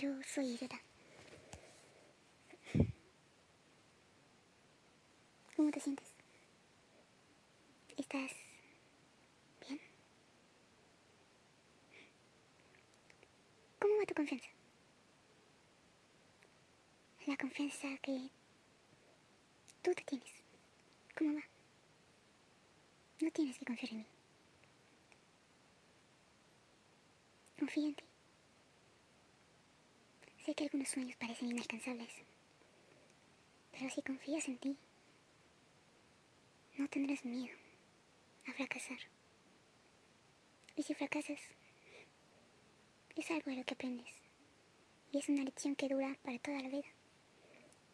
Yo soy idiota. ¿Cómo te sientes? ¿Estás bien? ¿Cómo va tu confianza? La confianza que tú te tienes. ¿Cómo va? No tienes que confiar en mí. Confía en ti. Sé que algunos sueños parecen inalcanzables, pero si confías en ti, no tendrás miedo a fracasar. Y si fracasas, es algo de lo que aprendes. Y es una lección que dura para toda la vida.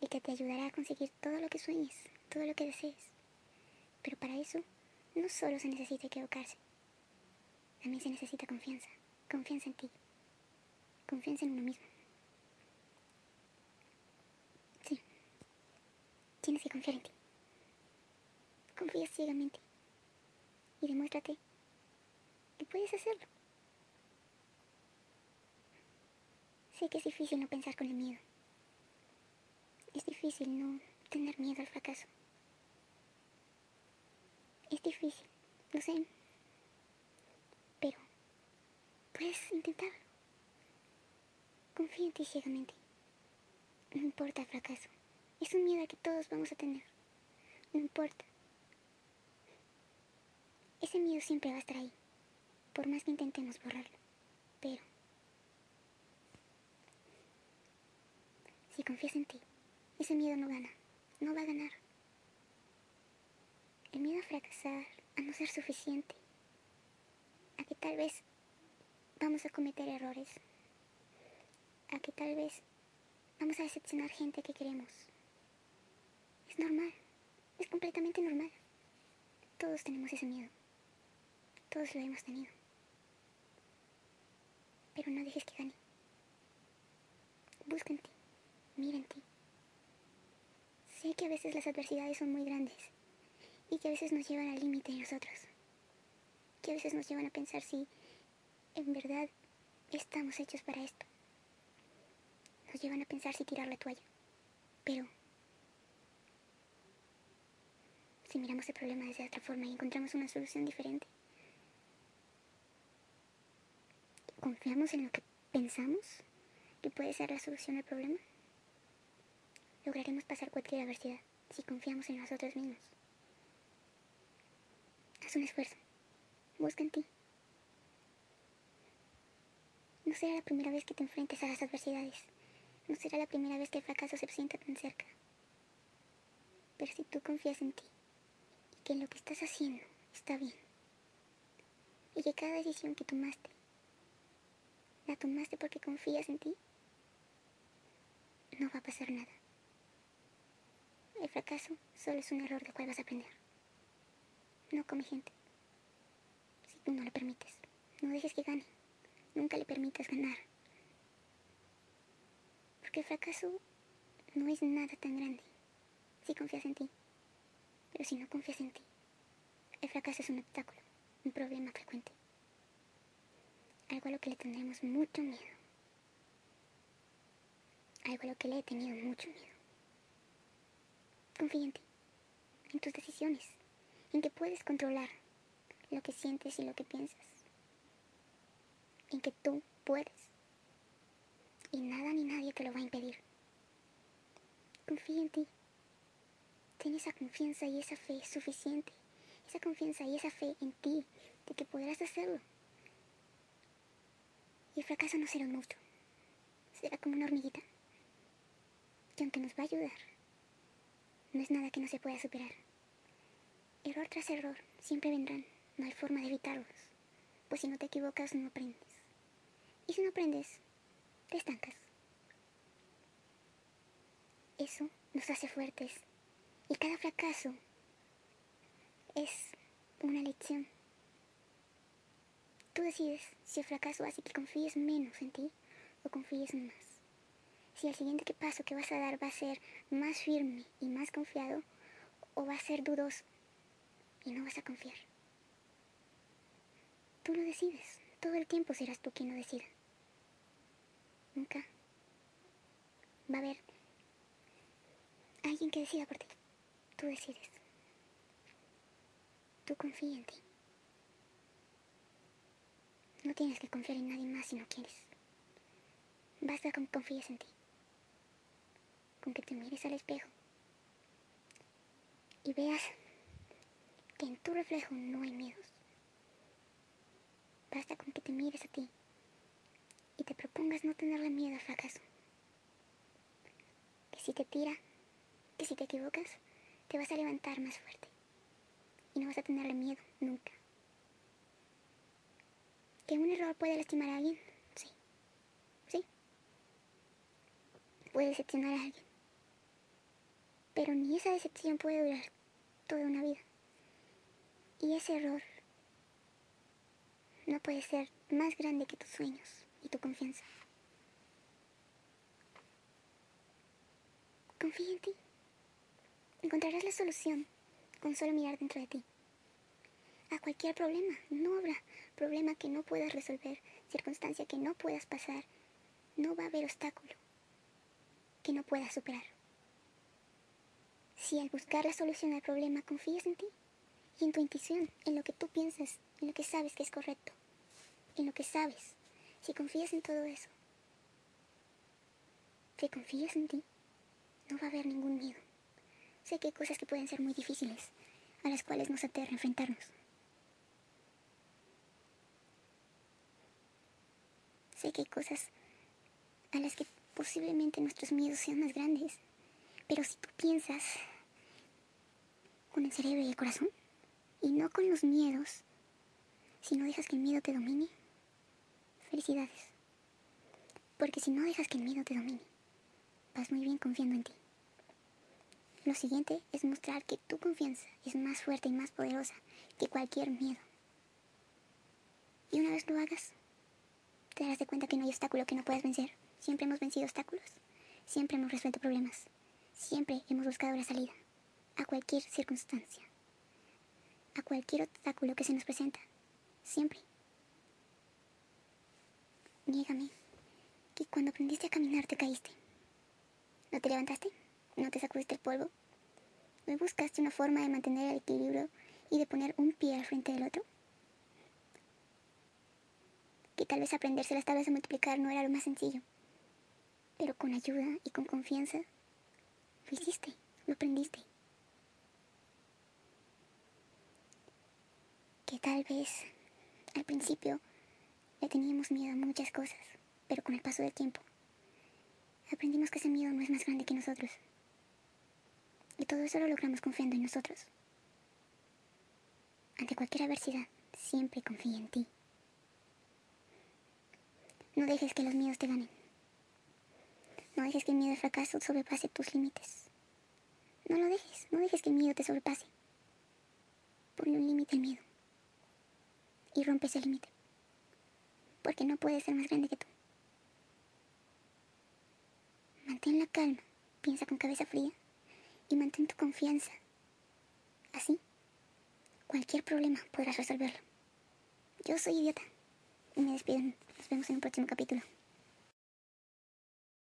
Y que te ayudará a conseguir todo lo que sueñes, todo lo que desees. Pero para eso, no solo se necesita equivocarse. También se necesita confianza. Confianza en ti. Confianza en uno mismo. Sí. Tienes que confiar en ti. Confía ciegamente. Y demuéstrate que puedes hacerlo. Sé que es difícil no pensar con el miedo. Es difícil no tener miedo al fracaso. Es difícil, lo sé. Pero puedes intentarlo. Confía en ti ciegamente. No importa el fracaso. Es un miedo que todos vamos a tener. No importa. Ese miedo siempre va a estar ahí, por más que intentemos borrarlo. Pero, si confías en ti, ese miedo no gana, no va a ganar. El miedo a fracasar, a no ser suficiente, a que tal vez vamos a cometer errores, a que tal vez vamos a decepcionar gente que queremos. Es normal, es completamente normal. Todos tenemos ese miedo. Todos lo hemos tenido. Pero no dejes que gane. Busca en ti. Mira en ti. Sé que a veces las adversidades son muy grandes y que a veces nos llevan al límite de nosotros. Que a veces nos llevan a pensar si en verdad estamos hechos para esto. Nos llevan a pensar si tirar la toalla. Pero si miramos el problema desde otra forma y encontramos una solución diferente, ¿Confiamos en lo que pensamos que puede ser la solución al problema? Lograremos pasar cualquier adversidad si confiamos en nosotros mismos. Haz un esfuerzo. Busca en ti. No será la primera vez que te enfrentes a las adversidades. No será la primera vez que el fracaso se sienta tan cerca. Pero si tú confías en ti que lo que estás haciendo está bien y que cada decisión que tomaste la tomaste porque confías en ti, no va a pasar nada. El fracaso solo es un error del cual vas a aprender. No come gente. Si tú no le permites, no dejes que gane. Nunca le permitas ganar. Porque el fracaso no es nada tan grande si confías en ti. Pero si no confías en ti, el fracaso es un obstáculo, un problema frecuente algo a lo que le tendremos mucho miedo. Algo a lo que le he tenido mucho miedo. Confía en ti, en tus decisiones, en que puedes controlar lo que sientes y lo que piensas. En que tú puedes. Y nada ni nadie te lo va a impedir. Confía en ti. Ten esa confianza y esa fe suficiente. Esa confianza y esa fe en ti de que podrás hacerlo. Y el fracaso no será un monstruo. Será como una hormiguita. Que aunque nos va a ayudar, no es nada que no se pueda superar. Error tras error siempre vendrán. No hay forma de evitarlos. Pues si no te equivocas, no aprendes. Y si no aprendes, te estancas. Eso nos hace fuertes. Y cada fracaso es una lección. Tú decides si el fracaso hace que confíes menos en ti o confíes más. Si el siguiente paso que vas a dar va a ser más firme y más confiado o va a ser dudoso y no vas a confiar. Tú lo decides. Todo el tiempo serás tú quien lo decida. Nunca Va a haber alguien que decida por ti. Tú decides. Tú confía en ti. No tienes que confiar en nadie más si no quieres. Basta con que confíes en ti. Con que te mires al espejo. Y veas que en tu reflejo no hay miedos. Basta con que te mires a ti y te propongas no tenerle miedo al fracaso. Que si te tira, que si te equivocas, te vas a levantar más fuerte y no vas a tenerle miedo nunca. ¿Que un error puede lastimar a alguien? Sí. Sí. Puede decepcionar a alguien. Pero ni esa decepción puede durar toda una vida. Y ese error no puede ser más grande que tus sueños y tu confianza. Confía en ti. Encontrarás la solución con solo mirar dentro de ti. A cualquier problema, no habrá problema que no puedas resolver, circunstancia que no puedas pasar. No va a haber obstáculo que no puedas superar. Si al buscar la solución al problema confías en ti y en tu intuición, en lo que tú piensas, en lo que sabes que es correcto, en lo que sabes, si confías en todo eso, si confías en ti, no va a haber ningún miedo. Sé que hay cosas que pueden ser muy difíciles, a las cuales nos aterra enfrentarnos. Sé que hay cosas a las que posiblemente nuestros miedos sean más grandes, pero si tú piensas con el cerebro y el corazón, y no con los miedos, si no dejas que el miedo te domine, felicidades. Porque si no dejas que el miedo te domine, vas muy bien confiando en ti. Lo siguiente es mostrar que tu confianza es más fuerte y más poderosa que cualquier miedo. Y una vez lo hagas, te darás de cuenta que no hay obstáculo que no puedas vencer. Siempre hemos vencido obstáculos. Siempre hemos resuelto problemas. Siempre hemos buscado la salida. A cualquier circunstancia. A cualquier obstáculo que se nos presenta. Siempre. Niégame que cuando aprendiste a caminar te caíste. ¿No te levantaste? ¿No te sacudiste el polvo? ¿No buscaste una forma de mantener el equilibrio y de poner un pie al frente del otro? que tal vez aprenderse las tablas de multiplicar no era lo más sencillo. Pero con ayuda y con confianza, lo hiciste, lo aprendiste. Que tal vez al principio le teníamos miedo a muchas cosas, pero con el paso del tiempo aprendimos que ese miedo no es más grande que nosotros. Y todo eso lo logramos confiando en nosotros. Ante cualquier adversidad, siempre confía en ti. No dejes que los miedos te ganen. No dejes que el miedo al fracaso sobrepase tus límites. No lo dejes, no dejes que el miedo te sobrepase. Ponle un límite al miedo. Y rompe ese límite. Porque no puede ser más grande que tú. Mantén la calma, piensa con cabeza fría y mantén tu confianza. Así, cualquier problema podrás resolverlo. Yo soy idiota y me despido. Nos vemos en un próximo capítulo.